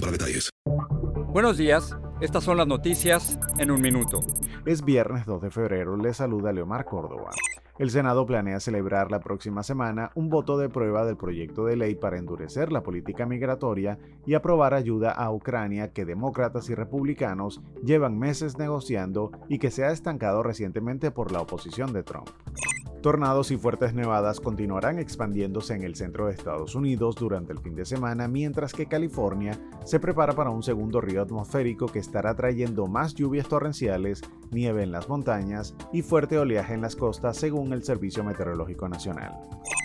para detalles. Buenos días, estas son las noticias en un minuto. Es viernes 2 de febrero, le saluda Leomar Córdoba. El Senado planea celebrar la próxima semana un voto de prueba del proyecto de ley para endurecer la política migratoria y aprobar ayuda a Ucrania que demócratas y republicanos llevan meses negociando y que se ha estancado recientemente por la oposición de Trump. Tornados y fuertes nevadas continuarán expandiéndose en el centro de Estados Unidos durante el fin de semana, mientras que California se prepara para un segundo río atmosférico que estará trayendo más lluvias torrenciales, nieve en las montañas y fuerte oleaje en las costas, según el Servicio Meteorológico Nacional.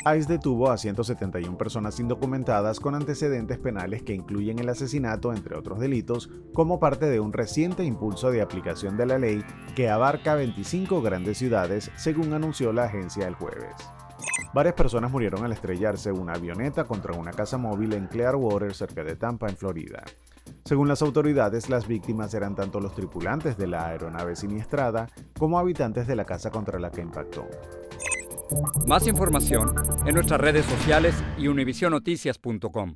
ICE detuvo a 171 personas indocumentadas con antecedentes penales que incluyen el asesinato, entre otros delitos, como parte de un reciente impulso de aplicación de la ley que abarca 25 grandes ciudades, según anunció la agencia el jueves. Varias personas murieron al estrellarse una avioneta contra una casa móvil en Clearwater, cerca de Tampa, en Florida. Según las autoridades, las víctimas eran tanto los tripulantes de la aeronave siniestrada como habitantes de la casa contra la que impactó. Más información en nuestras redes sociales y univisionoticias.com.